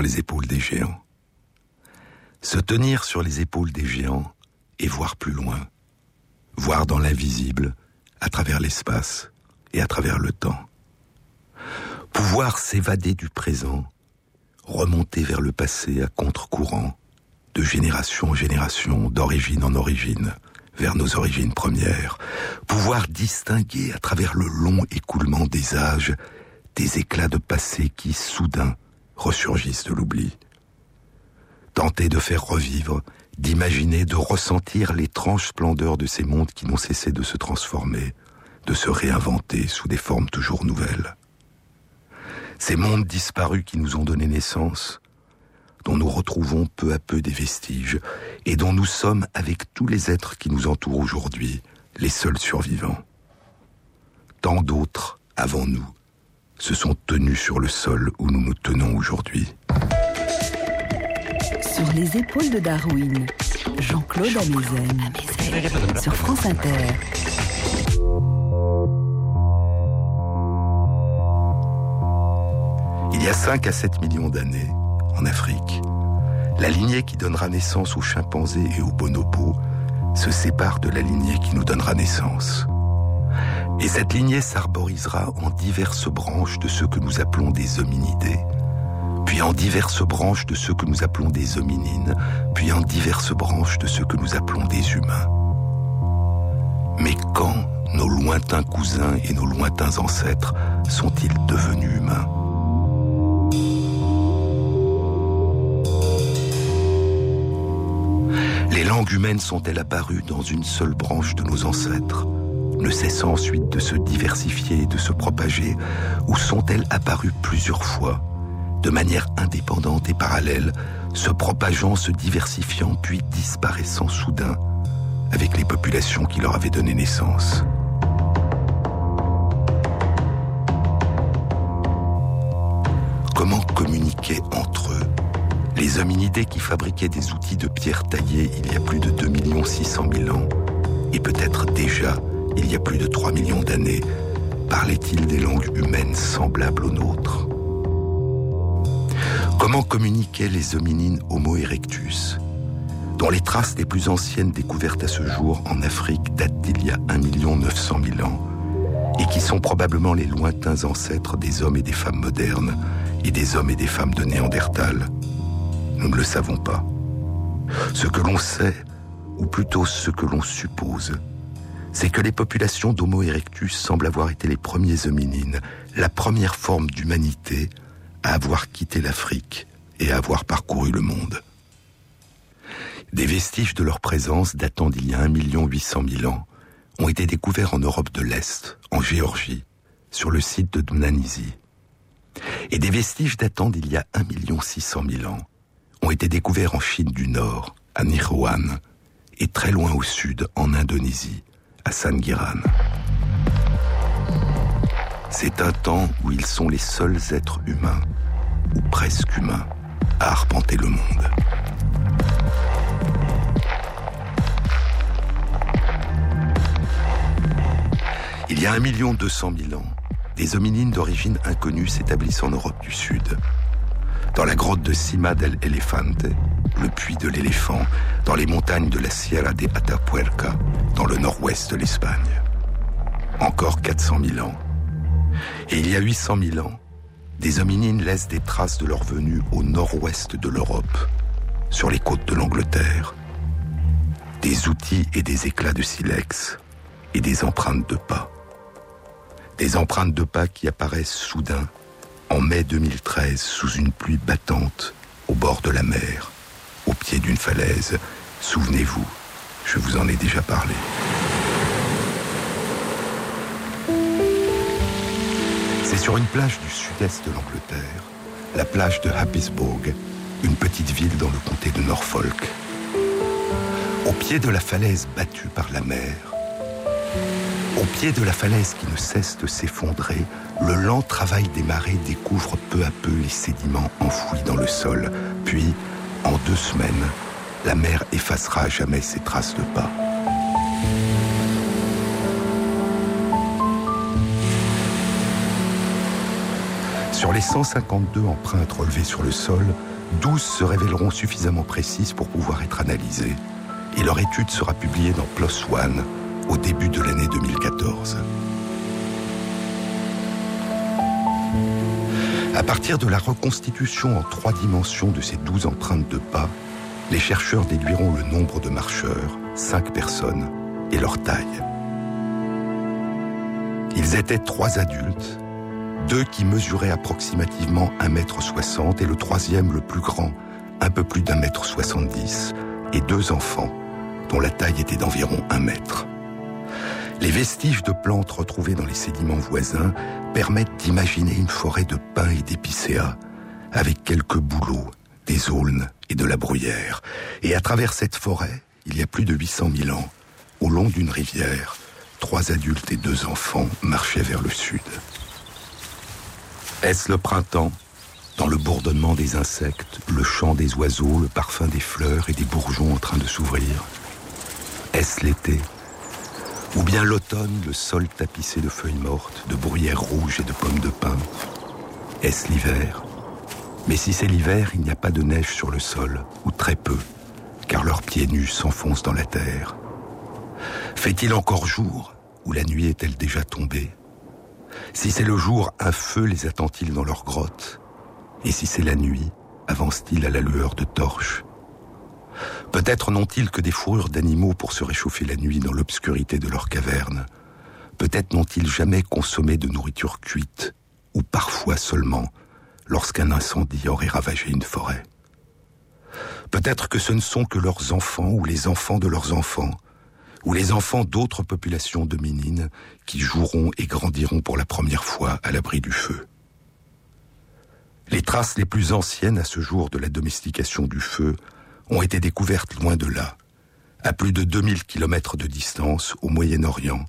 les épaules des géants. Se tenir sur les épaules des géants et voir plus loin, voir dans l'invisible, à travers l'espace et à travers le temps. Pouvoir s'évader du présent, remonter vers le passé à contre-courant, de génération en génération, d'origine en origine, vers nos origines premières, pouvoir distinguer à travers le long écoulement des âges des éclats de passé qui, soudain, ressurgissent de l'oubli. Tenter de faire revivre, d'imaginer, de ressentir l'étrange splendeur de ces mondes qui n'ont cessé de se transformer, de se réinventer sous des formes toujours nouvelles. Ces mondes disparus qui nous ont donné naissance, dont nous retrouvons peu à peu des vestiges, et dont nous sommes, avec tous les êtres qui nous entourent aujourd'hui, les seuls survivants. Tant d'autres, avant nous, se sont tenus sur le sol où nous nous tenons aujourd'hui. Sur les épaules de Darwin, Jean-Claude Amezen, sur France Inter. Il y a 5 à 7 millions d'années, en Afrique, la lignée qui donnera naissance aux chimpanzés et aux bonobos se sépare de la lignée qui nous donnera naissance. Et cette lignée s'arborisera en diverses branches de ce que nous appelons des hominidés, puis en diverses branches de ce que nous appelons des hominines, puis en diverses branches de ce que nous appelons des humains. Mais quand nos lointains cousins et nos lointains ancêtres sont-ils devenus humains? Les langues humaines sont-elles apparues dans une seule branche de nos ancêtres, ne cessant ensuite de se diversifier et de se propager, ou sont-elles apparues plusieurs fois, de manière indépendante et parallèle, se propageant, se diversifiant, puis disparaissant soudain avec les populations qui leur avaient donné naissance. Comment communiquer entre eux les hominidés qui fabriquaient des outils de pierre taillée il y a plus de 2 600 000 ans, et peut-être déjà il y a plus de 3 millions d'années, parlaient-ils des langues humaines semblables aux nôtres? Comment communiquaient les hominines Homo erectus, dont les traces les plus anciennes découvertes à ce jour en Afrique datent d'il y a 1 900 000 ans, et qui sont probablement les lointains ancêtres des hommes et des femmes modernes, et des hommes et des femmes de Néandertal nous ne le savons pas. Ce que l'on sait, ou plutôt ce que l'on suppose, c'est que les populations d'Homo erectus semblent avoir été les premiers hominines, la première forme d'humanité à avoir quitté l'Afrique et à avoir parcouru le monde. Des vestiges de leur présence datant d'il y a 1 800 000 ans ont été découverts en Europe de l'Est, en Géorgie, sur le site de Dmanisi. Et des vestiges datant d'il y a 1 600 000 ans ont été découverts en Chine du Nord, à Nihouan, et très loin au sud, en Indonésie, à Sangiran. C'est un temps où ils sont les seuls êtres humains, ou presque humains, à arpenter le monde. Il y a un million deux cent mille ans, des hominines d'origine inconnue s'établissent en Europe du Sud, dans la grotte de Cima del Elefante, le puits de l'éléphant, dans les montagnes de la Sierra de Atapuerca, dans le nord-ouest de l'Espagne. Encore 400 000 ans. Et il y a 800 000 ans, des hominines laissent des traces de leur venue au nord-ouest de l'Europe, sur les côtes de l'Angleterre. Des outils et des éclats de silex, et des empreintes de pas. Des empreintes de pas qui apparaissent soudain en mai 2013 sous une pluie battante au bord de la mer, au pied d'une falaise. Souvenez-vous, je vous en ai déjà parlé. C'est sur une plage du sud-est de l'Angleterre, la plage de Happisburgh, une petite ville dans le comté de Norfolk. Au pied de la falaise battue par la mer, au pied de la falaise qui ne cesse de s'effondrer, le lent travail des marées découvre peu à peu les sédiments enfouis dans le sol. Puis, en deux semaines, la mer effacera jamais ses traces de pas. Sur les 152 empreintes relevées sur le sol, 12 se révéleront suffisamment précises pour pouvoir être analysées, et leur étude sera publiée dans PLOS ONE au début de l'année 2014. À partir de la reconstitution en trois dimensions de ces 12 empreintes de pas, les chercheurs déduiront le nombre de marcheurs, 5 personnes, et leur taille. Ils étaient trois adultes, deux qui mesuraient approximativement 1m60 et le troisième, le plus grand, un peu plus d'un mètre 70, et deux enfants, dont la taille était d'environ un mètre. Les vestiges de plantes retrouvés dans les sédiments voisins permettent d'imaginer une forêt de pins et d'épicéas, avec quelques bouleaux, des aulnes et de la bruyère. Et à travers cette forêt, il y a plus de 800 000 ans, au long d'une rivière, trois adultes et deux enfants marchaient vers le sud. Est-ce le printemps? Dans le bourdonnement des insectes, le chant des oiseaux, le parfum des fleurs et des bourgeons en train de s'ouvrir Est-ce l'été? Ou bien l'automne, le sol tapissé de feuilles mortes, de bruyères rouges et de pommes de pin. Est-ce l'hiver? Mais si c'est l'hiver, il n'y a pas de neige sur le sol, ou très peu, car leurs pieds nus s'enfoncent dans la terre. Fait-il encore jour ou la nuit est-elle déjà tombée? Si c'est le jour, un feu les attend-il dans leur grotte Et si c'est la nuit, avance-t-il à la lueur de torches Peut-être n'ont-ils que des fourrures d'animaux pour se réchauffer la nuit dans l'obscurité de leur caverne. Peut-être n'ont-ils jamais consommé de nourriture cuite, ou parfois seulement lorsqu'un incendie aurait ravagé une forêt. Peut-être que ce ne sont que leurs enfants ou les enfants de leurs enfants ou les enfants d'autres populations dominines qui joueront et grandiront pour la première fois à l'abri du feu. Les traces les plus anciennes à ce jour de la domestication du feu ont été découvertes loin de là, à plus de 2000 kilomètres de distance au Moyen-Orient,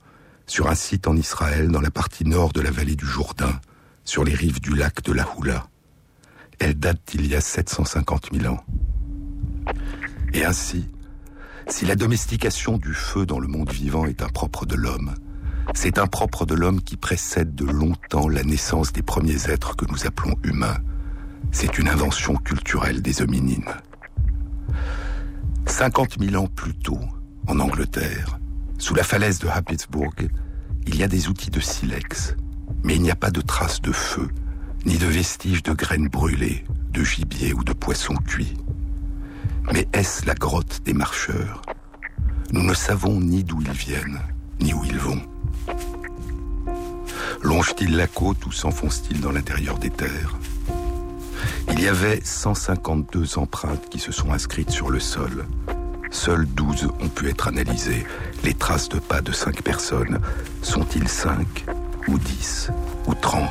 sur un site en Israël dans la partie nord de la vallée du Jourdain, sur les rives du lac de la Houla. Elles datent d'il y a 750 000 ans. Et ainsi, si la domestication du feu dans le monde vivant est impropre de l'homme, c'est impropre de l'homme qui précède de longtemps la naissance des premiers êtres que nous appelons humains. C'est une invention culturelle des hominines. 50 000 ans plus tôt, en Angleterre, sous la falaise de Habitsburg, il y a des outils de silex, mais il n'y a pas de traces de feu, ni de vestiges de graines brûlées, de gibier ou de poissons cuits. Mais est-ce la grotte des marcheurs? Nous ne savons ni d'où ils viennent, ni où ils vont. Longent-ils la côte ou s'enfoncent-ils dans l'intérieur des terres? Il y avait 152 empreintes qui se sont inscrites sur le sol. Seules 12 ont pu être analysées. Les traces de pas de 5 personnes, sont-ils 5 ou 10 ou 30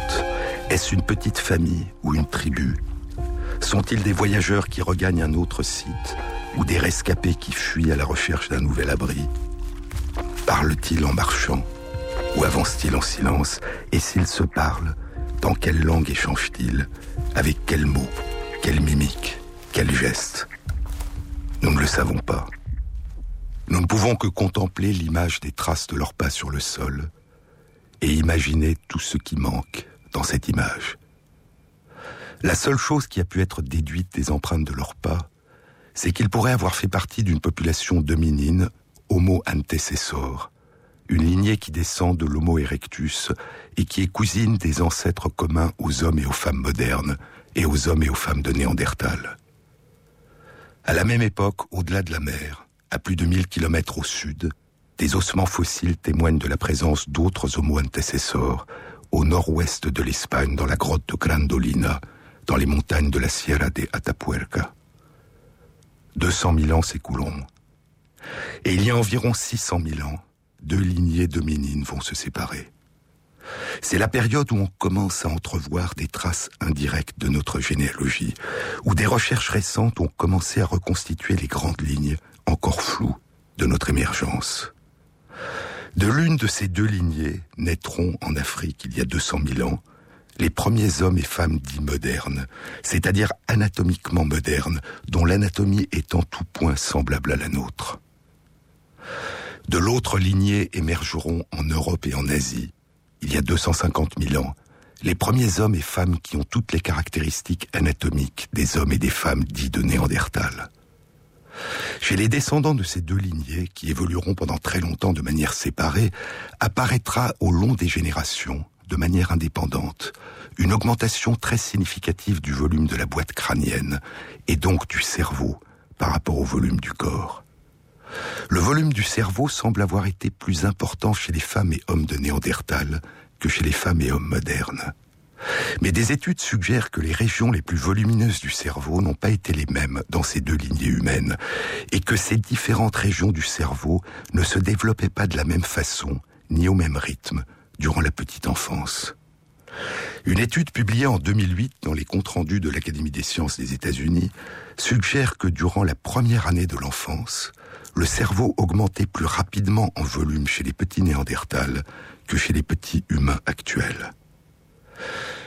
Est-ce une petite famille ou une tribu? Sont-ils des voyageurs qui regagnent un autre site ou des rescapés qui fuient à la recherche d'un nouvel abri? Parlent-ils en marchant ou avancent-ils en silence? Et s'ils se parlent, dans quelle langue échangent-ils? Avec quels mots Quelle mimique Quel geste Nous ne le savons pas. Nous ne pouvons que contempler l'image des traces de leurs pas sur le sol et imaginer tout ce qui manque dans cette image. La seule chose qui a pu être déduite des empreintes de leurs pas, c'est qu'ils pourraient avoir fait partie d'une population dominine, Homo antecessor, une lignée qui descend de l'Homo erectus et qui est cousine des ancêtres communs aux hommes et aux femmes modernes et aux hommes et aux femmes de Néandertal. À la même époque, au-delà de la mer, à plus de 1000 kilomètres au sud, des ossements fossiles témoignent de la présence d'autres Homo antecessors au nord-ouest de l'Espagne, dans la grotte de Grandolina, dans les montagnes de la Sierra de Atapuerca. 200 000 ans s'écouleront. Et il y a environ 600 000 ans, deux lignées dominines vont se séparer. C'est la période où on commence à entrevoir des traces indirectes de notre généalogie, où des recherches récentes ont commencé à reconstituer les grandes lignes, encore floues, de notre émergence. De l'une de ces deux lignées naîtront en Afrique, il y a 200 000 ans, les premiers hommes et femmes dits modernes, c'est-à-dire anatomiquement modernes, dont l'anatomie est en tout point semblable à la nôtre. De l'autre lignée émergeront en Europe et en Asie, il y a 250 000 ans, les premiers hommes et femmes qui ont toutes les caractéristiques anatomiques des hommes et des femmes dits de Néandertal. Chez les descendants de ces deux lignées, qui évolueront pendant très longtemps de manière séparée, apparaîtra au long des générations, de manière indépendante, une augmentation très significative du volume de la boîte crânienne, et donc du cerveau, par rapport au volume du corps. Le volume du cerveau semble avoir été plus important chez les femmes et hommes de Néandertal que chez les femmes et hommes modernes. Mais des études suggèrent que les régions les plus volumineuses du cerveau n'ont pas été les mêmes dans ces deux lignées humaines, et que ces différentes régions du cerveau ne se développaient pas de la même façon, ni au même rythme, durant la petite enfance. Une étude publiée en 2008 dans les comptes rendus de l'Académie des sciences des États-Unis suggère que durant la première année de l'enfance, le cerveau augmentait plus rapidement en volume chez les petits néandertals que chez les petits humains actuels.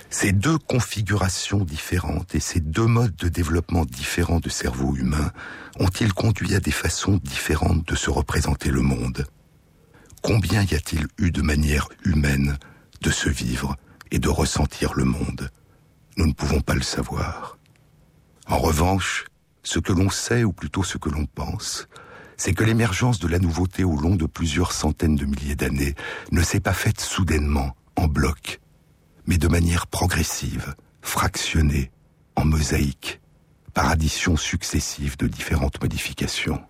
Ces deux configurations différentes et ces deux modes de développement différents de cerveau humain ont-ils conduit à des façons différentes de se représenter le monde? Combien y a-t-il eu de manières humaines de se vivre et de ressentir le monde? Nous ne pouvons pas le savoir. En revanche, ce que l'on sait, ou plutôt ce que l'on pense, c'est que l'émergence de la nouveauté au long de plusieurs centaines de milliers d'années ne s'est pas faite soudainement, en bloc, mais de manière progressive, fractionnée, en mosaïque, par addition successive de différentes modifications.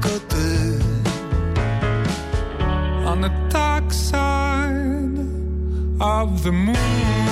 côté. On the dark side of the moon.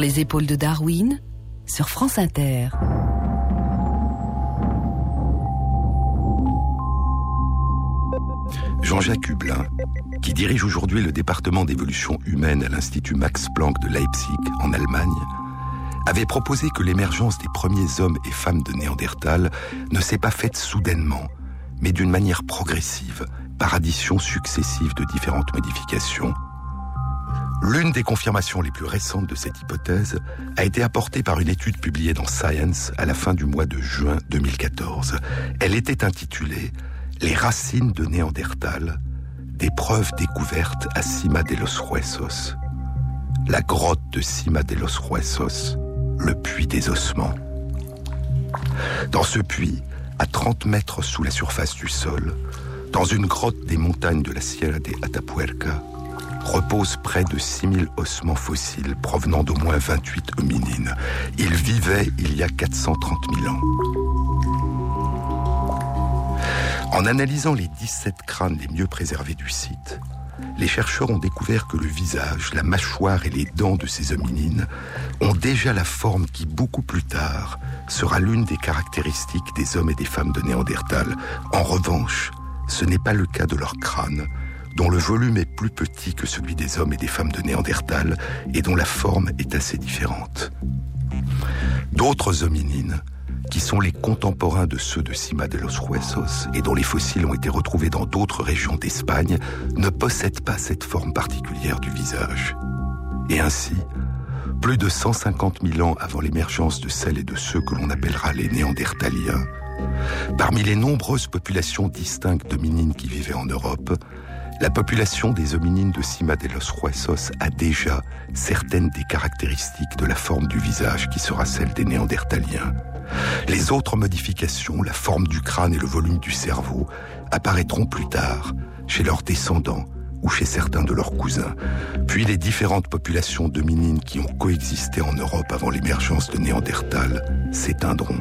Les épaules de Darwin, sur France Inter. Jean-Jacques Hublin, qui dirige aujourd'hui le département d'évolution humaine à l'Institut Max Planck de Leipzig, en Allemagne, avait proposé que l'émergence des premiers hommes et femmes de Néandertal ne s'est pas faite soudainement, mais d'une manière progressive, par addition successive de différentes modifications. L'une des confirmations les plus récentes de cette hypothèse a été apportée par une étude publiée dans Science à la fin du mois de juin 2014. Elle était intitulée Les racines de Néandertal, des preuves découvertes à Cima de los Huesos. La grotte de Cima de los Huesos, le puits des ossements. Dans ce puits, à 30 mètres sous la surface du sol, dans une grotte des montagnes de la Sierra de Atapuerca, reposent près de 6000 ossements fossiles provenant d'au moins 28 hominines. Ils vivaient il y a 430 000 ans. En analysant les 17 crânes les mieux préservés du site, les chercheurs ont découvert que le visage, la mâchoire et les dents de ces hominines ont déjà la forme qui, beaucoup plus tard, sera l'une des caractéristiques des hommes et des femmes de Néandertal. En revanche, ce n'est pas le cas de leur crâne, dont le volume est plus petit que celui des hommes et des femmes de Néandertal et dont la forme est assez différente. D'autres hominines, qui sont les contemporains de ceux de Cima de los Huesos et dont les fossiles ont été retrouvés dans d'autres régions d'Espagne, ne possèdent pas cette forme particulière du visage. Et ainsi, plus de 150 000 ans avant l'émergence de celles et de ceux que l'on appellera les Néandertaliens, parmi les nombreuses populations distinctes d'hominines qui vivaient en Europe, la population des hominines de Cima de los Huesos a déjà certaines des caractéristiques de la forme du visage qui sera celle des Néandertaliens. Les autres modifications, la forme du crâne et le volume du cerveau, apparaîtront plus tard chez leurs descendants ou chez certains de leurs cousins. Puis les différentes populations dominines qui ont coexisté en Europe avant l'émergence de Néandertal s'éteindront.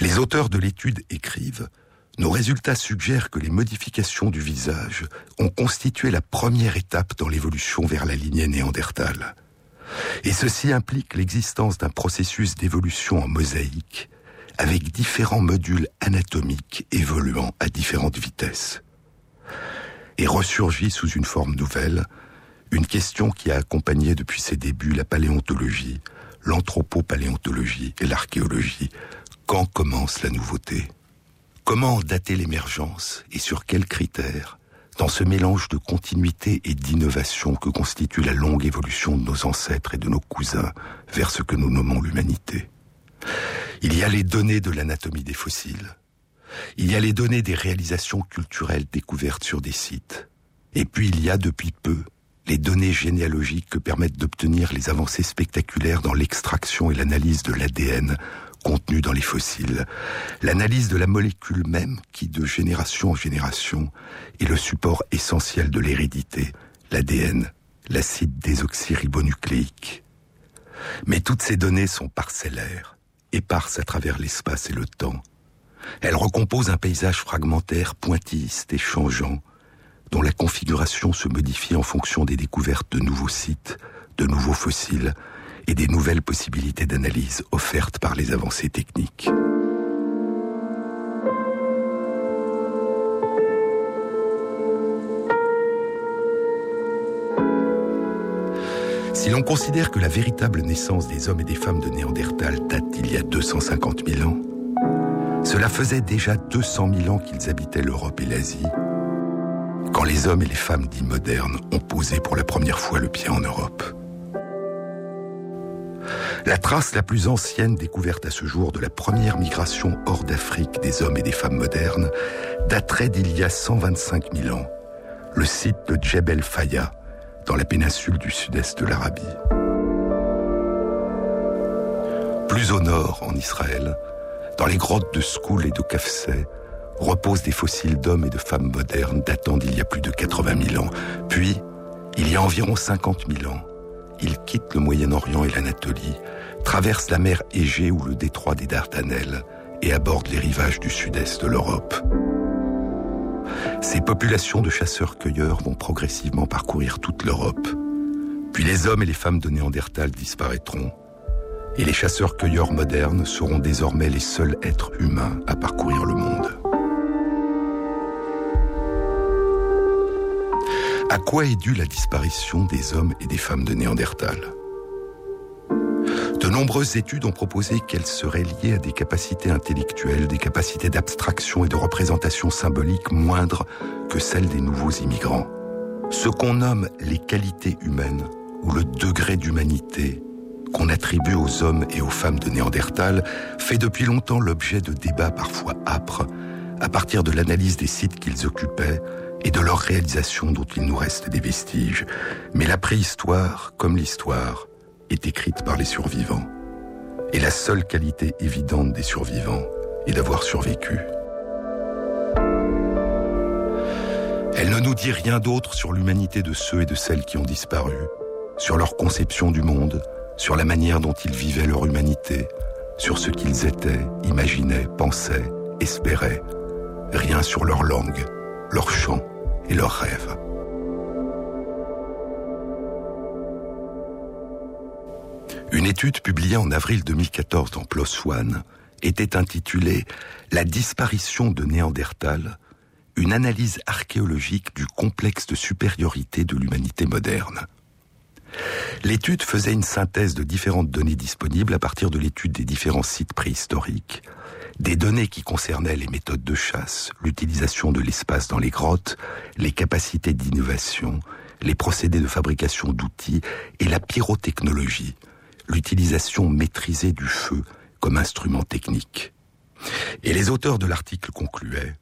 Les auteurs de l'étude écrivent nos résultats suggèrent que les modifications du visage ont constitué la première étape dans l'évolution vers la lignée néandertale. Et ceci implique l'existence d'un processus d'évolution en mosaïque, avec différents modules anatomiques évoluant à différentes vitesses. Et ressurgit sous une forme nouvelle, une question qui a accompagné depuis ses débuts la paléontologie, l'anthropopaléontologie et l'archéologie. Quand commence la nouveauté? Comment dater l'émergence et sur quels critères dans ce mélange de continuité et d'innovation que constitue la longue évolution de nos ancêtres et de nos cousins vers ce que nous nommons l'humanité? Il y a les données de l'anatomie des fossiles. Il y a les données des réalisations culturelles découvertes sur des sites. Et puis il y a depuis peu les données généalogiques que permettent d'obtenir les avancées spectaculaires dans l'extraction et l'analyse de l'ADN contenu dans les fossiles, l'analyse de la molécule même qui, de génération en génération, est le support essentiel de l'hérédité, l'ADN, l'acide désoxyribonucléique. Mais toutes ces données sont parcellaires, éparses à travers l'espace et le temps. Elles recomposent un paysage fragmentaire, pointilliste et changeant, dont la configuration se modifie en fonction des découvertes de nouveaux sites, de nouveaux fossiles, et des nouvelles possibilités d'analyse offertes par les avancées techniques. Si l'on considère que la véritable naissance des hommes et des femmes de Néandertal date d'il y a 250 000 ans, cela faisait déjà 200 000 ans qu'ils habitaient l'Europe et l'Asie, quand les hommes et les femmes dits modernes ont posé pour la première fois le pied en Europe. La trace la plus ancienne découverte à ce jour de la première migration hors d'Afrique des hommes et des femmes modernes daterait d'il y a 125 000 ans, le site de Djebel Faya, dans la péninsule du sud-est de l'Arabie. Plus au nord, en Israël, dans les grottes de Skoul et de Kafseh, reposent des fossiles d'hommes et de femmes modernes datant d'il y a plus de 80 000 ans. Puis, il y a environ 50 000 ans, il quitte le Moyen-Orient et l'Anatolie, traverse la mer Égée ou le détroit des Dardanelles et aborde les rivages du sud-est de l'Europe. Ces populations de chasseurs-cueilleurs vont progressivement parcourir toute l'Europe. Puis les hommes et les femmes de Néandertal disparaîtront, et les chasseurs-cueilleurs modernes seront désormais les seuls êtres humains à parcourir le monde. À quoi est due la disparition des hommes et des femmes de Néandertal? De nombreuses études ont proposé qu'elles seraient liées à des capacités intellectuelles, des capacités d'abstraction et de représentation symbolique moindres que celles des nouveaux immigrants. Ce qu'on nomme les qualités humaines ou le degré d'humanité qu'on attribue aux hommes et aux femmes de Néandertal fait depuis longtemps l'objet de débats parfois âpres à partir de l'analyse des sites qu'ils occupaient et de leur réalisation dont il nous reste des vestiges. Mais la préhistoire, comme l'histoire, est écrite par les survivants. Et la seule qualité évidente des survivants est d'avoir survécu. Elle ne nous dit rien d'autre sur l'humanité de ceux et de celles qui ont disparu, sur leur conception du monde, sur la manière dont ils vivaient leur humanité, sur ce qu'ils étaient, imaginaient, pensaient, espéraient. Rien sur leur langue, leur chant et leurs rêves. Une étude publiée en avril 2014 dans PLOS ONE était intitulée La disparition de Néandertal, une analyse archéologique du complexe de supériorité de l'humanité moderne. L'étude faisait une synthèse de différentes données disponibles à partir de l'étude des différents sites préhistoriques, des données qui concernaient les méthodes de chasse, l'utilisation de l'espace dans les grottes, les capacités d'innovation, les procédés de fabrication d'outils et la pyrotechnologie, l'utilisation maîtrisée du feu comme instrument technique. Et les auteurs de l'article concluaient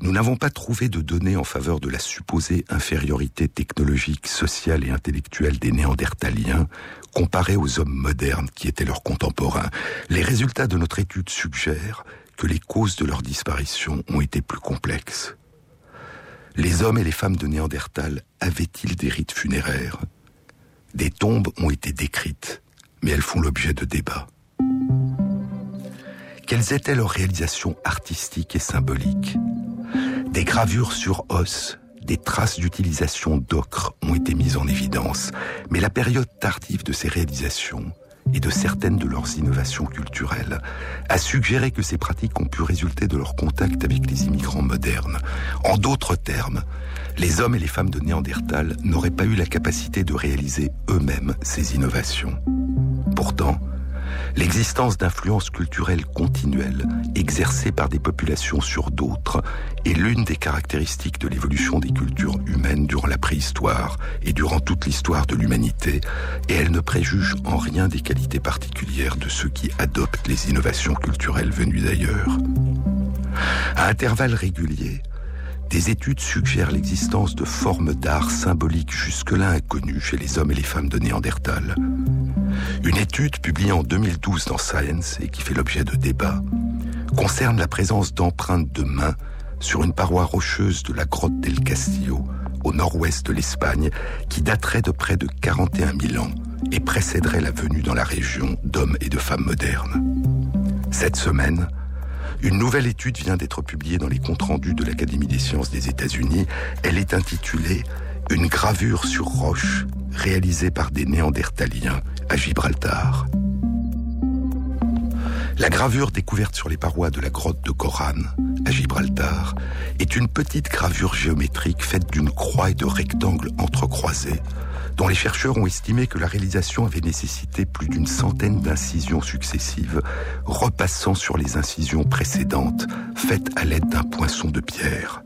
nous n'avons pas trouvé de données en faveur de la supposée infériorité technologique, sociale et intellectuelle des Néandertaliens comparés aux hommes modernes qui étaient leurs contemporains. Les résultats de notre étude suggèrent que les causes de leur disparition ont été plus complexes. Les hommes et les femmes de Néandertal avaient-ils des rites funéraires? Des tombes ont été décrites, mais elles font l'objet de débats. Quelles étaient leurs réalisations artistiques et symboliques? Des gravures sur os, des traces d'utilisation d'ocre ont été mises en évidence, mais la période tardive de ces réalisations et de certaines de leurs innovations culturelles a suggéré que ces pratiques ont pu résulter de leur contact avec les immigrants modernes. En d'autres termes, les hommes et les femmes de Néandertal n'auraient pas eu la capacité de réaliser eux-mêmes ces innovations. Pourtant, L'existence d'influences culturelles continuelles exercées par des populations sur d'autres est l'une des caractéristiques de l'évolution des cultures humaines durant la préhistoire et durant toute l'histoire de l'humanité, et elle ne préjuge en rien des qualités particulières de ceux qui adoptent les innovations culturelles venues d'ailleurs. À intervalles réguliers, des études suggèrent l'existence de formes d'art symboliques jusque-là inconnues chez les hommes et les femmes de Néandertal. Une étude publiée en 2012 dans Science et qui fait l'objet de débats concerne la présence d'empreintes de mains sur une paroi rocheuse de la grotte del Castillo, au nord-ouest de l'Espagne, qui daterait de près de 41 000 ans et précéderait la venue dans la région d'hommes et de femmes modernes. Cette semaine, une nouvelle étude vient d'être publiée dans les comptes rendus de l'Académie des sciences des États-Unis. Elle est intitulée Une gravure sur roche réalisée par des Néandertaliens à Gibraltar. La gravure découverte sur les parois de la grotte de Koran, à Gibraltar, est une petite gravure géométrique faite d'une croix et de rectangles entrecroisés dont les chercheurs ont estimé que la réalisation avait nécessité plus d'une centaine d'incisions successives, repassant sur les incisions précédentes, faites à l'aide d'un poinçon de pierre.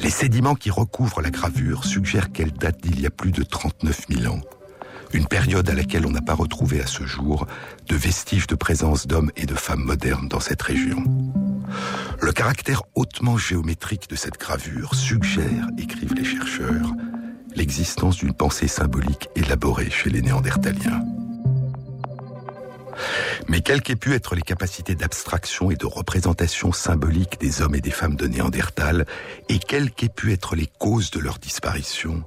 Les sédiments qui recouvrent la gravure suggèrent qu'elle date d'il y a plus de 39 000 ans, une période à laquelle on n'a pas retrouvé à ce jour de vestiges de présence d'hommes et de femmes modernes dans cette région. Le caractère hautement géométrique de cette gravure suggère, écrivent les chercheurs, l'existence d'une pensée symbolique élaborée chez les Néandertaliens. Mais quelles qu'aient pu être les capacités d'abstraction et de représentation symbolique des hommes et des femmes de Néandertal, et quelles qu'aient pu être les causes de leur disparition,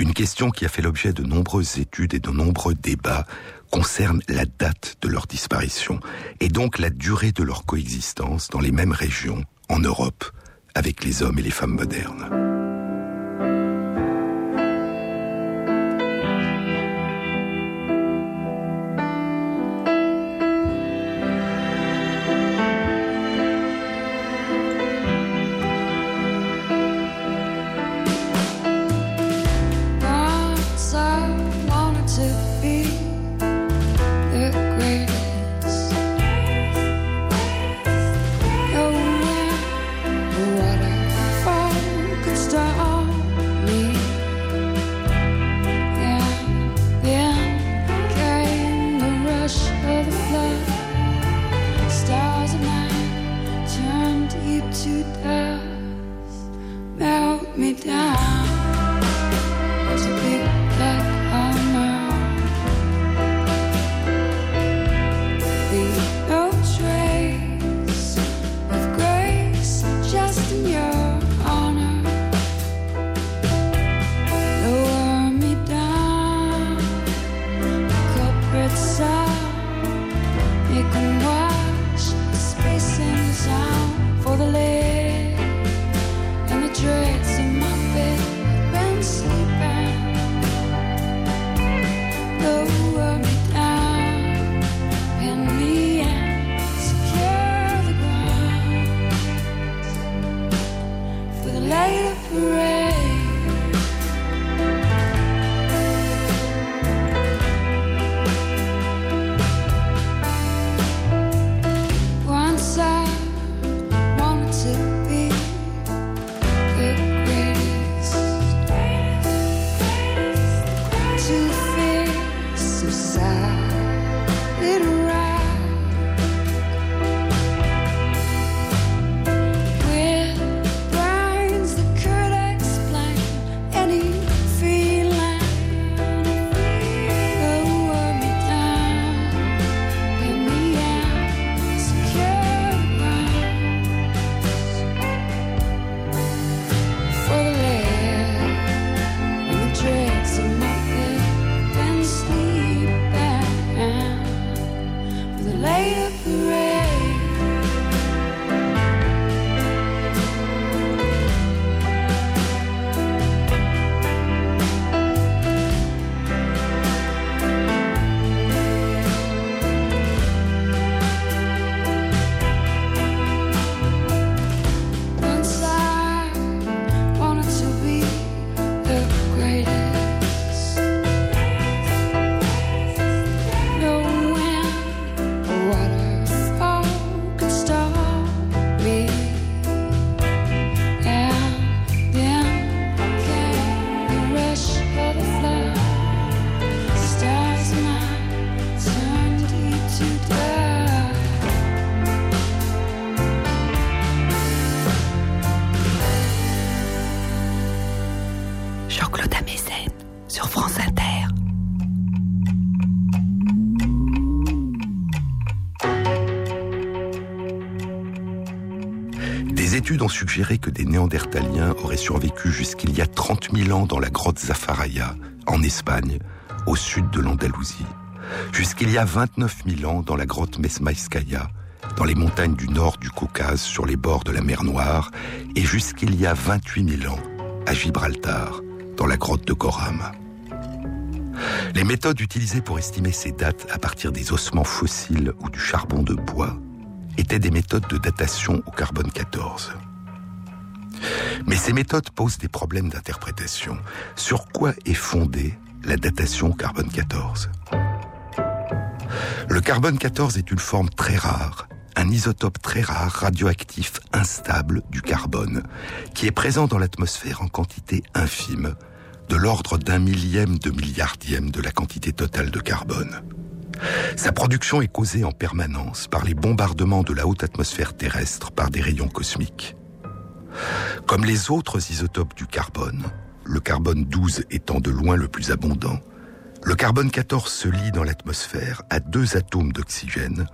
une question qui a fait l'objet de nombreuses études et de nombreux débats concerne la date de leur disparition, et donc la durée de leur coexistence dans les mêmes régions, en Europe, avec les hommes et les femmes modernes. Ont suggéré que des Néandertaliens auraient survécu jusqu'il y a 30 000 ans dans la grotte Zafaraya, en Espagne, au sud de l'Andalousie. Jusqu'il y a 29 000 ans dans la grotte Mesmaïskaya, dans les montagnes du nord du Caucase, sur les bords de la mer Noire, et jusqu'il y a 28 000 ans, à Gibraltar, dans la grotte de Goram. Les méthodes utilisées pour estimer ces dates à partir des ossements fossiles ou du charbon de bois étaient des méthodes de datation au carbone 14. Mais ces méthodes posent des problèmes d'interprétation. Sur quoi est fondée la datation carbone 14 Le carbone 14 est une forme très rare, un isotope très rare, radioactif, instable du carbone, qui est présent dans l'atmosphère en quantité infime, de l'ordre d'un millième de milliardième de la quantité totale de carbone. Sa production est causée en permanence par les bombardements de la haute atmosphère terrestre par des rayons cosmiques. Comme les autres isotopes du carbone, le carbone 12 étant de loin le plus abondant, le carbone 14 se lie dans l'atmosphère à deux atomes d'oxygène,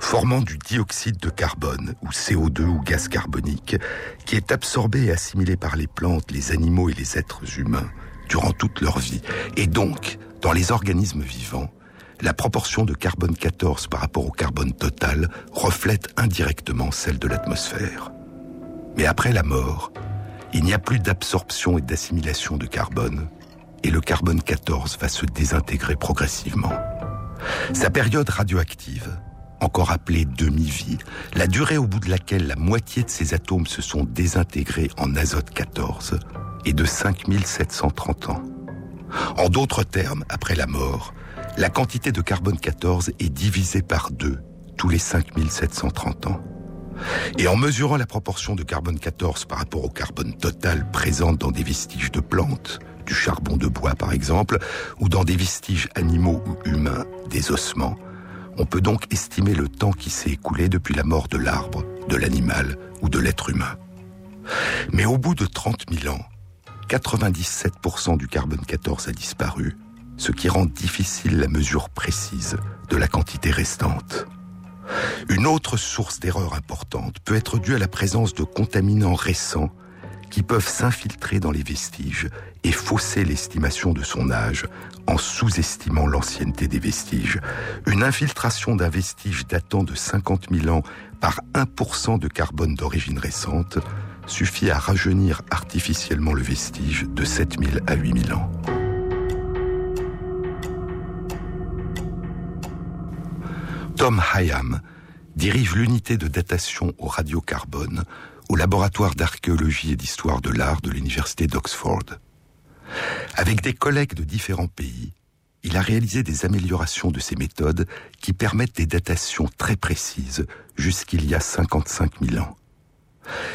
formant du dioxyde de carbone, ou CO2 ou gaz carbonique, qui est absorbé et assimilé par les plantes, les animaux et les êtres humains durant toute leur vie. Et donc, dans les organismes vivants, la proportion de carbone 14 par rapport au carbone total reflète indirectement celle de l'atmosphère. Mais après la mort, il n'y a plus d'absorption et d'assimilation de carbone, et le carbone 14 va se désintégrer progressivement. Sa période radioactive, encore appelée demi-vie, la durée au bout de laquelle la moitié de ses atomes se sont désintégrés en azote 14, est de 5730 ans. En d'autres termes, après la mort, la quantité de carbone 14 est divisée par deux tous les 5730 ans. Et en mesurant la proportion de carbone 14 par rapport au carbone total présent dans des vestiges de plantes, du charbon de bois par exemple, ou dans des vestiges animaux ou humains, des ossements, on peut donc estimer le temps qui s'est écoulé depuis la mort de l'arbre, de l'animal ou de l'être humain. Mais au bout de 30 000 ans, 97% du carbone 14 a disparu, ce qui rend difficile la mesure précise de la quantité restante. Une autre source d'erreur importante peut être due à la présence de contaminants récents qui peuvent s'infiltrer dans les vestiges et fausser l'estimation de son âge en sous-estimant l'ancienneté des vestiges. Une infiltration d'un vestige datant de 50 000 ans par 1% de carbone d'origine récente suffit à rajeunir artificiellement le vestige de 7 000 à 8 000 ans. Tom Hayam dirige l'unité de datation au radiocarbone au laboratoire d'archéologie et d'histoire de l'art de l'université d'Oxford. Avec des collègues de différents pays, il a réalisé des améliorations de ces méthodes qui permettent des datations très précises jusqu'il y a 55 000 ans.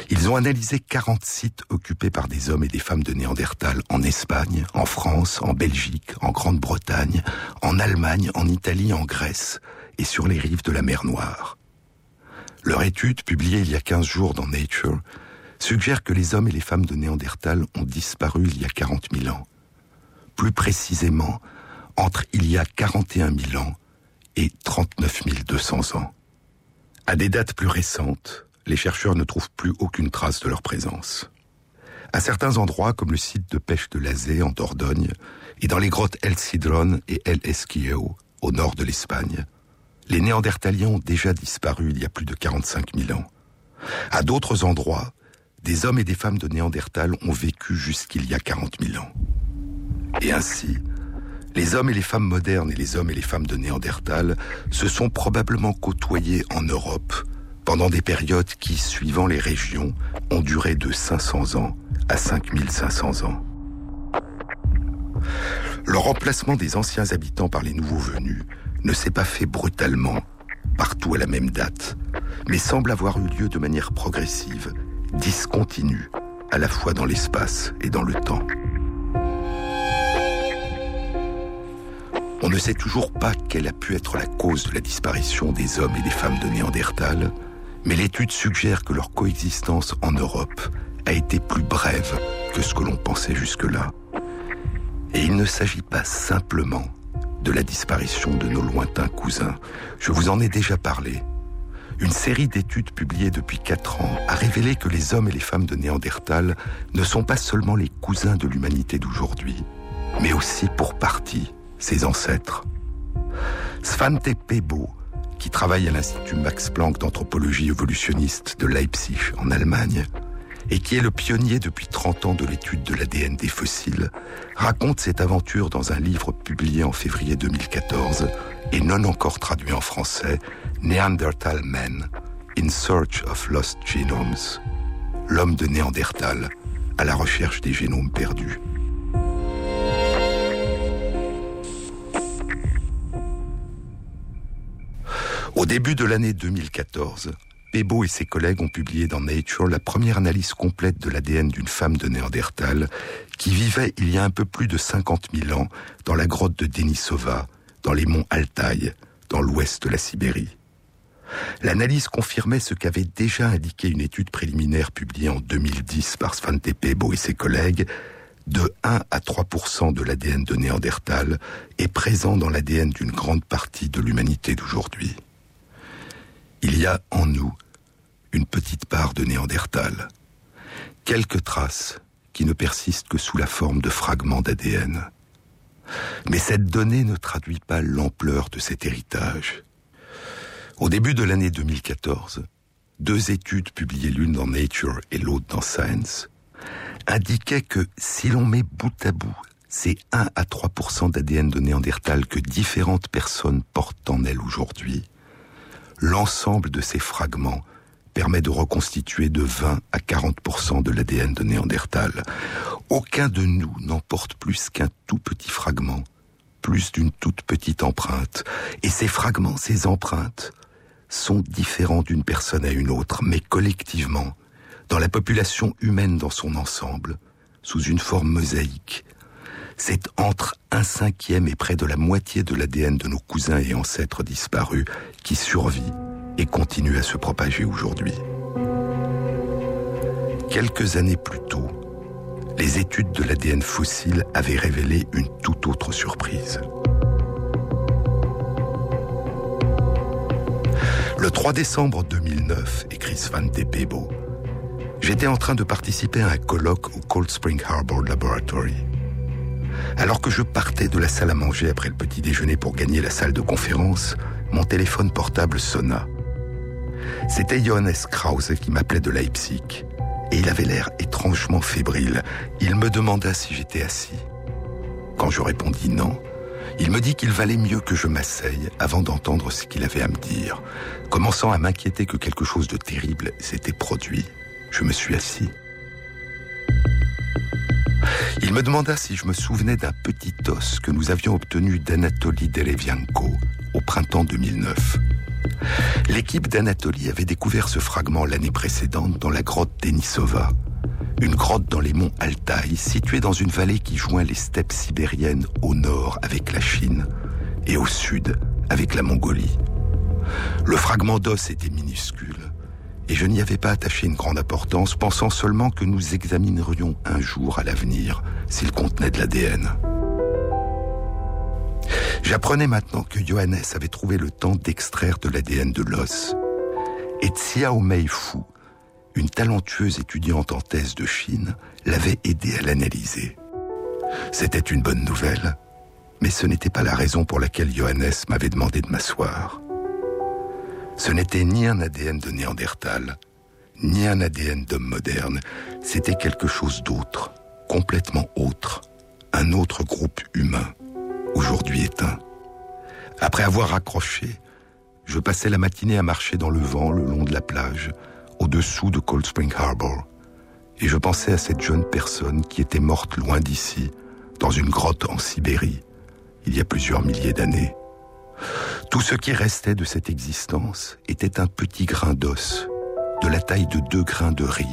Ils ont analysé 40 sites occupés par des hommes et des femmes de Néandertal en Espagne, en France, en Belgique, en Grande-Bretagne, en Allemagne, en Italie, en Grèce et sur les rives de la mer Noire. Leur étude, publiée il y a 15 jours dans Nature, suggère que les hommes et les femmes de Néandertal ont disparu il y a 40 000 ans. Plus précisément, entre il y a 41 000 ans et 39 200 ans. À des dates plus récentes, les chercheurs ne trouvent plus aucune trace de leur présence. À certains endroits, comme le site de pêche de Lazé en Dordogne, et dans les grottes El Cidron et El Esquio, au nord de l'Espagne, les Néandertaliens ont déjà disparu il y a plus de 45 000 ans. À d'autres endroits, des hommes et des femmes de Néandertal ont vécu jusqu'il y a 40 000 ans. Et ainsi, les hommes et les femmes modernes et les hommes et les femmes de Néandertal se sont probablement côtoyés en Europe pendant des périodes qui, suivant les régions, ont duré de 500 ans à 5500 ans. Le remplacement des anciens habitants par les nouveaux venus ne s'est pas fait brutalement, partout à la même date, mais semble avoir eu lieu de manière progressive discontinue, à la fois dans l'espace et dans le temps. On ne sait toujours pas quelle a pu être la cause de la disparition des hommes et des femmes de Néandertal, mais l'étude suggère que leur coexistence en Europe a été plus brève que ce que l'on pensait jusque-là. Et il ne s'agit pas simplement de la disparition de nos lointains cousins. Je vous en ai déjà parlé une série d'études publiées depuis quatre ans a révélé que les hommes et les femmes de Néandertal ne sont pas seulement les cousins de l'humanité d'aujourd'hui, mais aussi pour partie ses ancêtres. Svante Pebo, qui travaille à l'Institut Max Planck d'anthropologie évolutionniste de Leipzig en Allemagne, et qui est le pionnier depuis 30 ans de l'étude de l'ADN des fossiles, raconte cette aventure dans un livre publié en février 2014 et non encore traduit en français, Neanderthal Men, In Search of Lost Genomes, l'homme de Néandertal à la recherche des génomes perdus. Au début de l'année 2014, Pebo et ses collègues ont publié dans Nature la première analyse complète de l'ADN d'une femme de Néandertal qui vivait il y a un peu plus de 50 000 ans dans la grotte de Denisova, dans les monts Altaï, dans l'ouest de la Sibérie. L'analyse confirmait ce qu'avait déjà indiqué une étude préliminaire publiée en 2010 par Svante Pebo et ses collègues, de 1 à 3% de l'ADN de Néandertal est présent dans l'ADN d'une grande partie de l'humanité d'aujourd'hui. Il y a en nous une petite part de Néandertal, quelques traces qui ne persistent que sous la forme de fragments d'ADN. Mais cette donnée ne traduit pas l'ampleur de cet héritage. Au début de l'année 2014, deux études publiées l'une dans Nature et l'autre dans Science indiquaient que si l'on met bout à bout ces 1 à 3% d'ADN de Néandertal que différentes personnes portent en elles aujourd'hui, l'ensemble de ces fragments permet de reconstituer de 20 à 40% de l'ADN de Néandertal. Aucun de nous n'emporte plus qu'un tout petit fragment, plus d'une toute petite empreinte. Et ces fragments, ces empreintes, sont différents d'une personne à une autre, mais collectivement, dans la population humaine dans son ensemble, sous une forme mosaïque, c'est entre un cinquième et près de la moitié de l'ADN de nos cousins et ancêtres disparus qui survit et continue à se propager aujourd'hui. Quelques années plus tôt, les études de l'ADN fossile avaient révélé une toute autre surprise. Le 3 décembre 2009, écrit Svan Pebo, j'étais en train de participer à un colloque au Cold Spring Harbor Laboratory. Alors que je partais de la salle à manger après le petit déjeuner pour gagner la salle de conférence, mon téléphone portable sonna. C'était Johannes Krause qui m'appelait de Leipzig, et il avait l'air étrangement fébrile. Il me demanda si j'étais assis. Quand je répondis non, il me dit qu'il valait mieux que je m'asseye avant d'entendre ce qu'il avait à me dire. Commençant à m'inquiéter que quelque chose de terrible s'était produit, je me suis assis. Il me demanda si je me souvenais d'un petit os que nous avions obtenu d'Anatoly Derevianko au printemps 2009. L'équipe d'Anatolie avait découvert ce fragment l'année précédente dans la grotte Denisova, une grotte dans les monts Altaï, située dans une vallée qui joint les steppes sibériennes au nord avec la Chine et au sud avec la Mongolie. Le fragment d'os était minuscule, et je n'y avais pas attaché une grande importance, pensant seulement que nous examinerions un jour à l'avenir s'il contenait de l'ADN. J'apprenais maintenant que Johannes avait trouvé le temps d'extraire de l'ADN de l'os. Et Xiao Mei Fu, une talentueuse étudiante en thèse de Chine, l'avait aidé à l'analyser. C'était une bonne nouvelle, mais ce n'était pas la raison pour laquelle Johannes m'avait demandé de m'asseoir. Ce n'était ni un ADN de Néandertal, ni un ADN d'homme moderne, c'était quelque chose d'autre, complètement autre, un autre groupe humain aujourd'hui éteint. Après avoir accroché, je passais la matinée à marcher dans le vent le long de la plage, au-dessous de Cold Spring Harbor, et je pensais à cette jeune personne qui était morte loin d'ici, dans une grotte en Sibérie, il y a plusieurs milliers d'années. Tout ce qui restait de cette existence était un petit grain d'os, de la taille de deux grains de riz,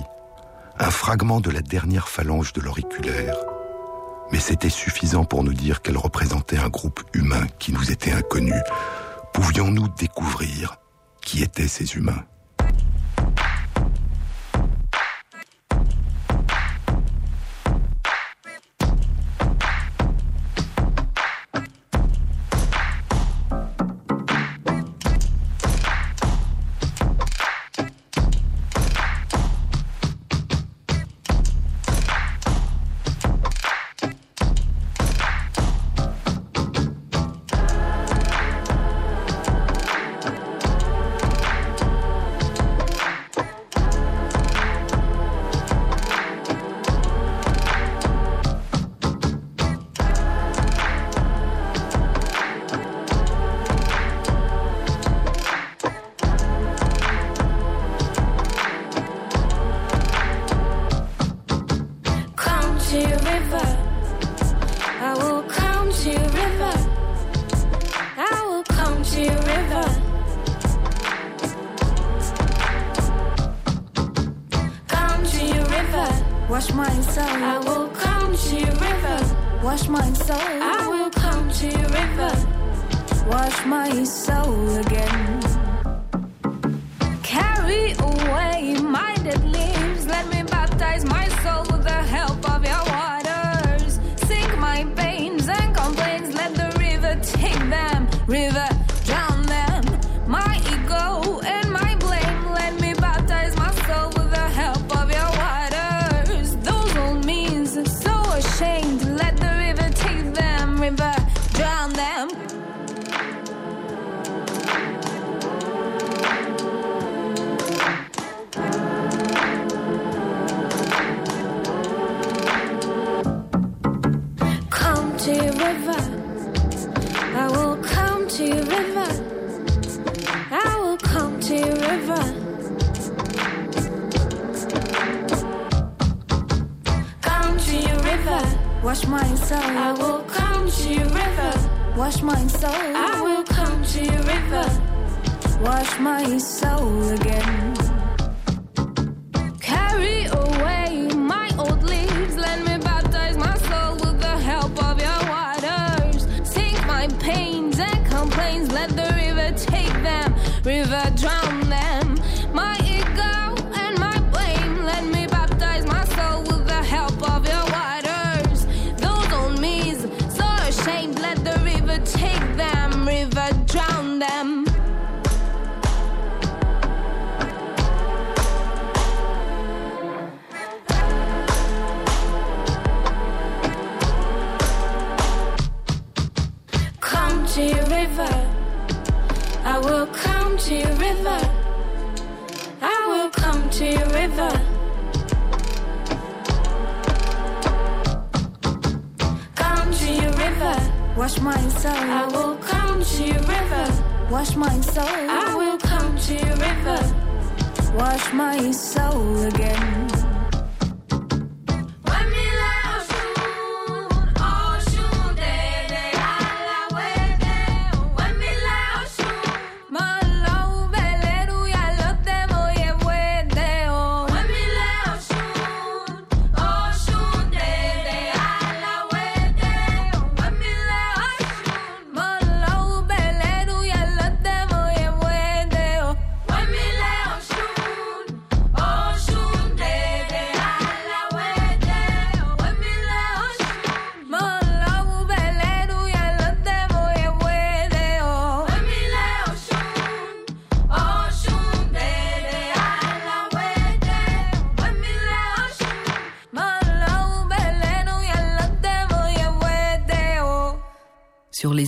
un fragment de la dernière phalange de l'auriculaire, mais c'était suffisant pour nous dire qu'elle représentait un groupe humain qui nous était inconnu. Pouvions-nous découvrir qui étaient ces humains?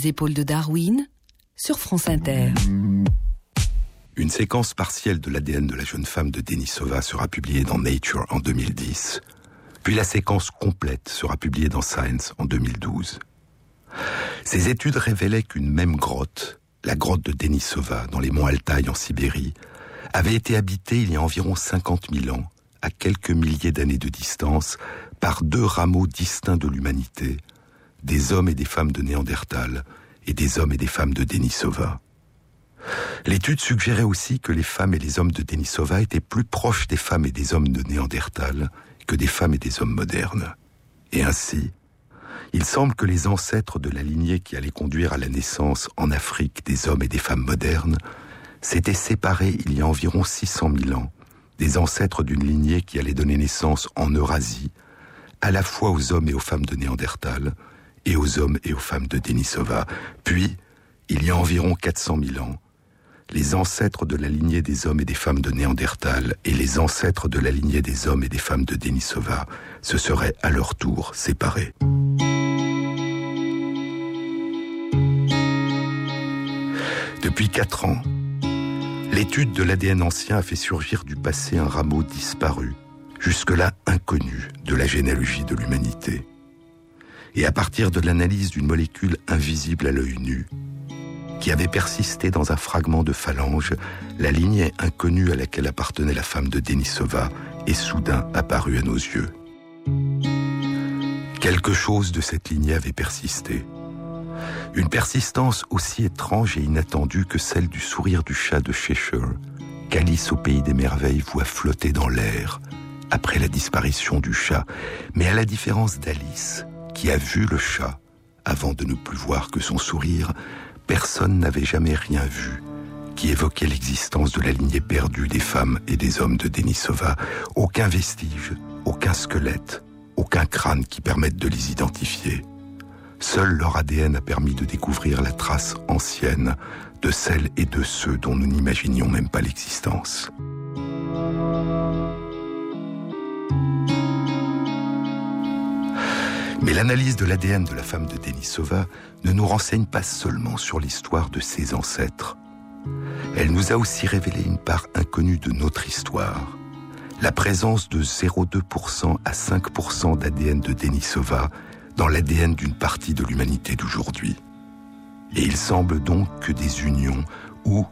Les épaules de Darwin, sur France Inter. Une séquence partielle de l'ADN de la jeune femme de Denisova sera publiée dans Nature en 2010, puis la séquence complète sera publiée dans Science en 2012. Ces études révélaient qu'une même grotte, la grotte de Denisova dans les monts Altaï en Sibérie, avait été habitée il y a environ 50 000 ans, à quelques milliers d'années de distance, par deux rameaux distincts de l'humanité, des hommes et des femmes de Néandertal et des hommes et des femmes de Denisova. L'étude suggérait aussi que les femmes et les hommes de Denisova étaient plus proches des femmes et des hommes de Néandertal que des femmes et des hommes modernes. Et ainsi, il semble que les ancêtres de la lignée qui allait conduire à la naissance en Afrique des hommes et des femmes modernes s'étaient séparés il y a environ 600 000 ans des ancêtres d'une lignée qui allait donner naissance en Eurasie, à la fois aux hommes et aux femmes de Néandertal, et aux hommes et aux femmes de Denisova. Puis, il y a environ 400 000 ans, les ancêtres de la lignée des hommes et des femmes de Néandertal et les ancêtres de la lignée des hommes et des femmes de Denisova se seraient à leur tour séparés. Depuis quatre ans, l'étude de l'ADN ancien a fait surgir du passé un rameau disparu, jusque-là inconnu de la généalogie de l'humanité. Et à partir de l'analyse d'une molécule invisible à l'œil nu, qui avait persisté dans un fragment de phalange, la lignée inconnue à laquelle appartenait la femme de Denisova est soudain apparue à nos yeux. Quelque chose de cette lignée avait persisté. Une persistance aussi étrange et inattendue que celle du sourire du chat de Cheshire, qu'Alice au pays des merveilles voit flotter dans l'air après la disparition du chat. Mais à la différence d'Alice, qui a vu le chat avant de ne plus voir que son sourire, personne n'avait jamais rien vu qui évoquait l'existence de la lignée perdue des femmes et des hommes de Denisova. Aucun vestige, aucun squelette, aucun crâne qui permette de les identifier. Seul leur ADN a permis de découvrir la trace ancienne de celles et de ceux dont nous n'imaginions même pas l'existence. Mais l'analyse de l'ADN de la femme de Denisova ne nous renseigne pas seulement sur l'histoire de ses ancêtres. Elle nous a aussi révélé une part inconnue de notre histoire. La présence de 0,2% à 5% d'ADN de Denisova dans l'ADN d'une partie de l'humanité d'aujourd'hui. Et il semble donc que des unions, ou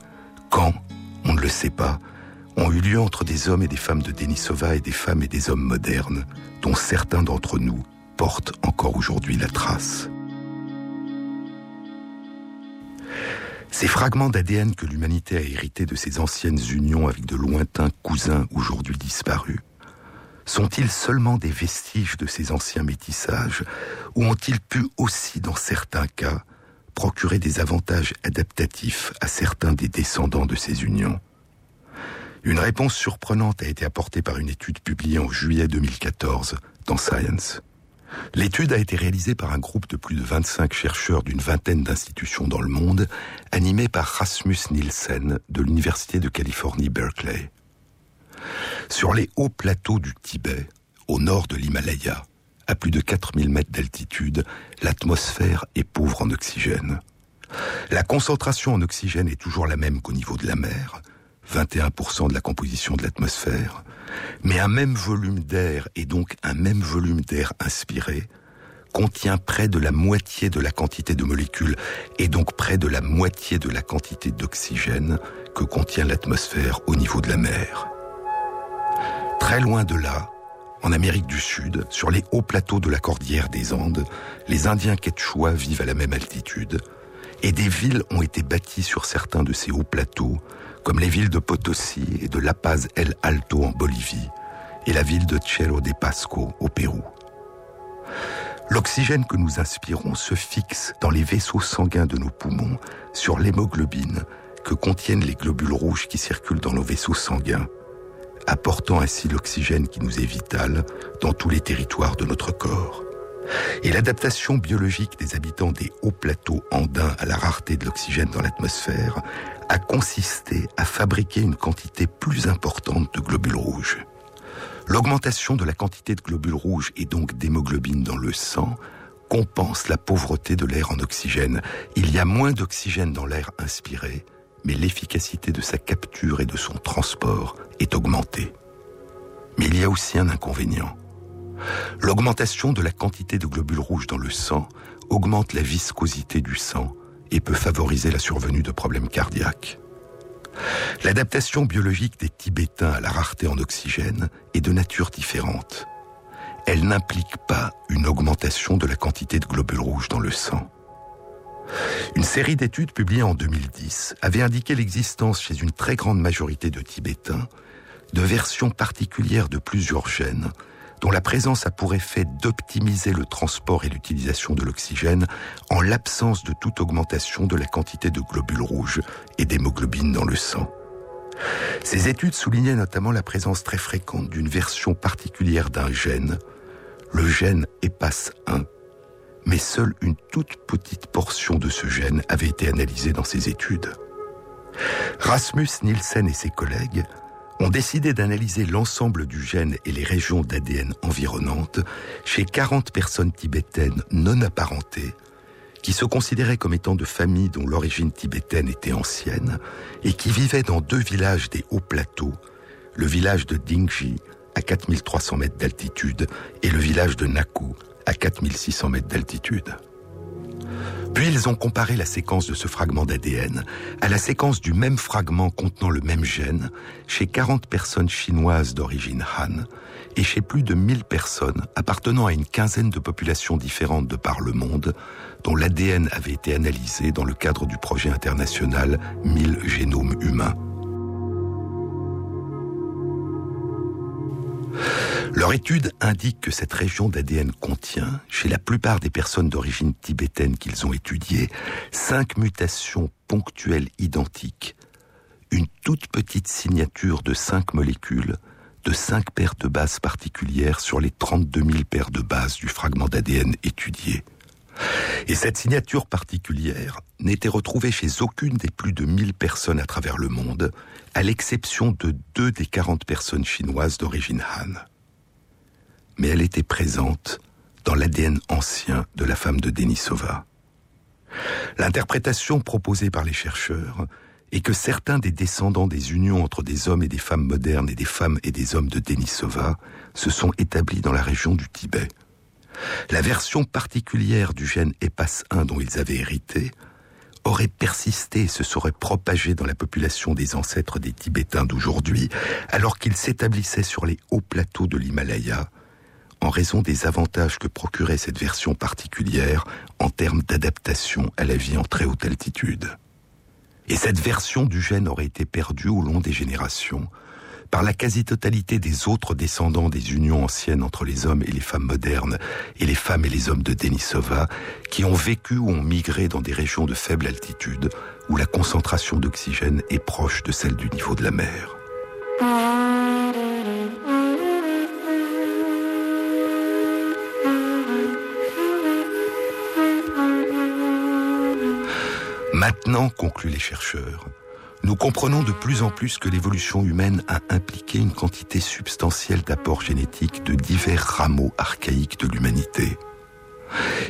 quand, on ne le sait pas, ont eu lieu entre des hommes et des femmes de Denisova et des femmes et des hommes modernes, dont certains d'entre nous portent encore aujourd'hui la trace. Ces fragments d'ADN que l'humanité a hérités de ces anciennes unions avec de lointains cousins aujourd'hui disparus, sont-ils seulement des vestiges de ces anciens métissages ou ont-ils pu aussi, dans certains cas, procurer des avantages adaptatifs à certains des descendants de ces unions? Une réponse surprenante a été apportée par une étude publiée en juillet 2014 dans Science. L'étude a été réalisée par un groupe de plus de 25 chercheurs d'une vingtaine d'institutions dans le monde, animé par Rasmus Nielsen de l'Université de Californie Berkeley. Sur les hauts plateaux du Tibet, au nord de l'Himalaya, à plus de 4000 mètres d'altitude, l'atmosphère est pauvre en oxygène. La concentration en oxygène est toujours la même qu'au niveau de la mer, 21% de la composition de l'atmosphère, mais un même volume d'air et donc un même volume d'air inspiré contient près de la moitié de la quantité de molécules et donc près de la moitié de la quantité d'oxygène que contient l'atmosphère au niveau de la mer. Très loin de là, en Amérique du Sud, sur les hauts plateaux de la cordillère des Andes, les Indiens quechua vivent à la même altitude, et des villes ont été bâties sur certains de ces hauts plateaux, comme les villes de Potosí et de La Paz El Alto en Bolivie, et la ville de Cerro de Pasco au Pérou. L'oxygène que nous inspirons se fixe dans les vaisseaux sanguins de nos poumons sur l'hémoglobine que contiennent les globules rouges qui circulent dans nos vaisseaux sanguins, apportant ainsi l'oxygène qui nous est vital dans tous les territoires de notre corps. Et l'adaptation biologique des habitants des hauts plateaux andins à la rareté de l'oxygène dans l'atmosphère a consisté à fabriquer une quantité plus importante de globules rouges. L'augmentation de la quantité de globules rouges et donc d'hémoglobine dans le sang compense la pauvreté de l'air en oxygène. Il y a moins d'oxygène dans l'air inspiré, mais l'efficacité de sa capture et de son transport est augmentée. Mais il y a aussi un inconvénient. L'augmentation de la quantité de globules rouges dans le sang augmente la viscosité du sang et peut favoriser la survenue de problèmes cardiaques. L'adaptation biologique des Tibétains à la rareté en oxygène est de nature différente. Elle n'implique pas une augmentation de la quantité de globules rouges dans le sang. Une série d'études publiées en 2010 avait indiqué l'existence chez une très grande majorité de Tibétains de versions particulières de plusieurs gènes dont la présence a pour effet d'optimiser le transport et l'utilisation de l'oxygène en l'absence de toute augmentation de la quantité de globules rouges et d'hémoglobine dans le sang. Ces études soulignaient notamment la présence très fréquente d'une version particulière d'un gène, le gène EPAS1, mais seule une toute petite portion de ce gène avait été analysée dans ces études. Rasmus Nielsen et ses collègues ont décidé d'analyser l'ensemble du gène et les régions d'ADN environnantes chez 40 personnes tibétaines non apparentées qui se considéraient comme étant de familles dont l'origine tibétaine était ancienne et qui vivaient dans deux villages des hauts plateaux, le village de Dingji à 4300 mètres d'altitude et le village de Naku à 4600 mètres d'altitude. Puis ils ont comparé la séquence de ce fragment d'ADN à la séquence du même fragment contenant le même gène chez 40 personnes chinoises d'origine Han et chez plus de 1000 personnes appartenant à une quinzaine de populations différentes de par le monde dont l'ADN avait été analysé dans le cadre du projet international 1000 génomes humains. Leur étude indique que cette région d'ADN contient, chez la plupart des personnes d'origine tibétaine qu'ils ont étudiées, cinq mutations ponctuelles identiques, une toute petite signature de cinq molécules, de cinq paires de bases particulières sur les 32 000 paires de bases du fragment d'ADN étudié. Et cette signature particulière n'était retrouvée chez aucune des plus de 1000 personnes à travers le monde, à l'exception de deux des 40 personnes chinoises d'origine Han mais elle était présente dans l'ADN ancien de la femme de Denisova. L'interprétation proposée par les chercheurs est que certains des descendants des unions entre des hommes et des femmes modernes et des femmes et des hommes de Denisova se sont établis dans la région du Tibet. La version particulière du gène EPAS1 dont ils avaient hérité aurait persisté et se serait propagée dans la population des ancêtres des Tibétains d'aujourd'hui, alors qu'ils s'établissaient sur les hauts plateaux de l'Himalaya, en raison des avantages que procurait cette version particulière en termes d'adaptation à la vie en très haute altitude. Et cette version du gène aurait été perdue au long des générations par la quasi-totalité des autres descendants des unions anciennes entre les hommes et les femmes modernes et les femmes et les hommes de Denisova qui ont vécu ou ont migré dans des régions de faible altitude où la concentration d'oxygène est proche de celle du niveau de la mer. Maintenant, concluent les chercheurs, nous comprenons de plus en plus que l'évolution humaine a impliqué une quantité substantielle d'apports génétiques de divers rameaux archaïques de l'humanité.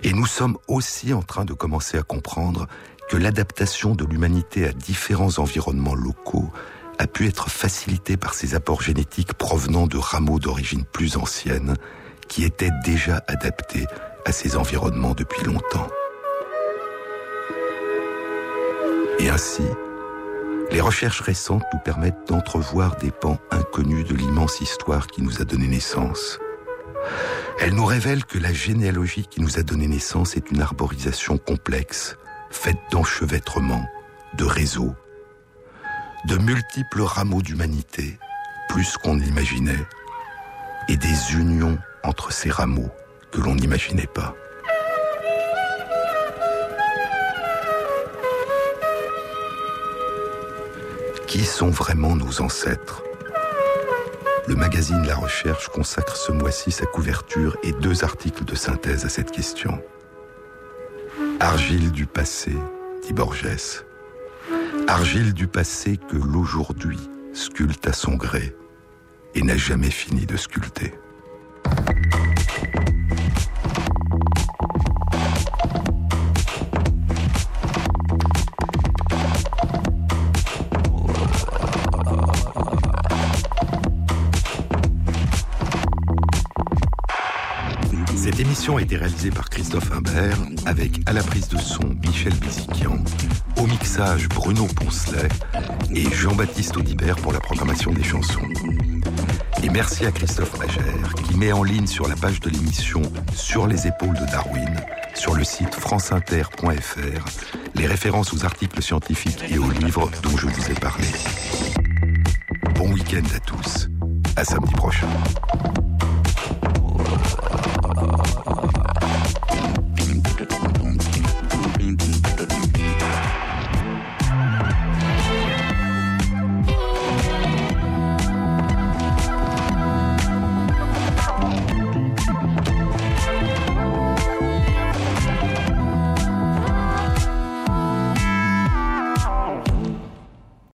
Et nous sommes aussi en train de commencer à comprendre que l'adaptation de l'humanité à différents environnements locaux a pu être facilitée par ces apports génétiques provenant de rameaux d'origine plus ancienne qui étaient déjà adaptés à ces environnements depuis longtemps. Et ainsi, les recherches récentes nous permettent d'entrevoir des pans inconnus de l'immense histoire qui nous a donné naissance. Elles nous révèlent que la généalogie qui nous a donné naissance est une arborisation complexe, faite d'enchevêtrements, de réseaux, de multiples rameaux d'humanité, plus qu'on ne l'imaginait, et des unions entre ces rameaux que l'on n'imaginait pas. Qui sont vraiment nos ancêtres? Le magazine La Recherche consacre ce mois-ci sa couverture et deux articles de synthèse à cette question. Argile du passé, dit Borges. Argile du passé que l'aujourd'hui sculpte à son gré et n'a jamais fini de sculpter. Émission a été réalisée par Christophe Imbert avec à la prise de son Michel Béziquian, au mixage Bruno Poncelet et Jean-Baptiste Audibert pour la programmation des chansons. Et merci à Christophe Magère qui met en ligne sur la page de l'émission Sur les épaules de Darwin, sur le site franceinter.fr, les références aux articles scientifiques et aux livres dont je vous ai parlé. Bon week-end à tous. À samedi prochain.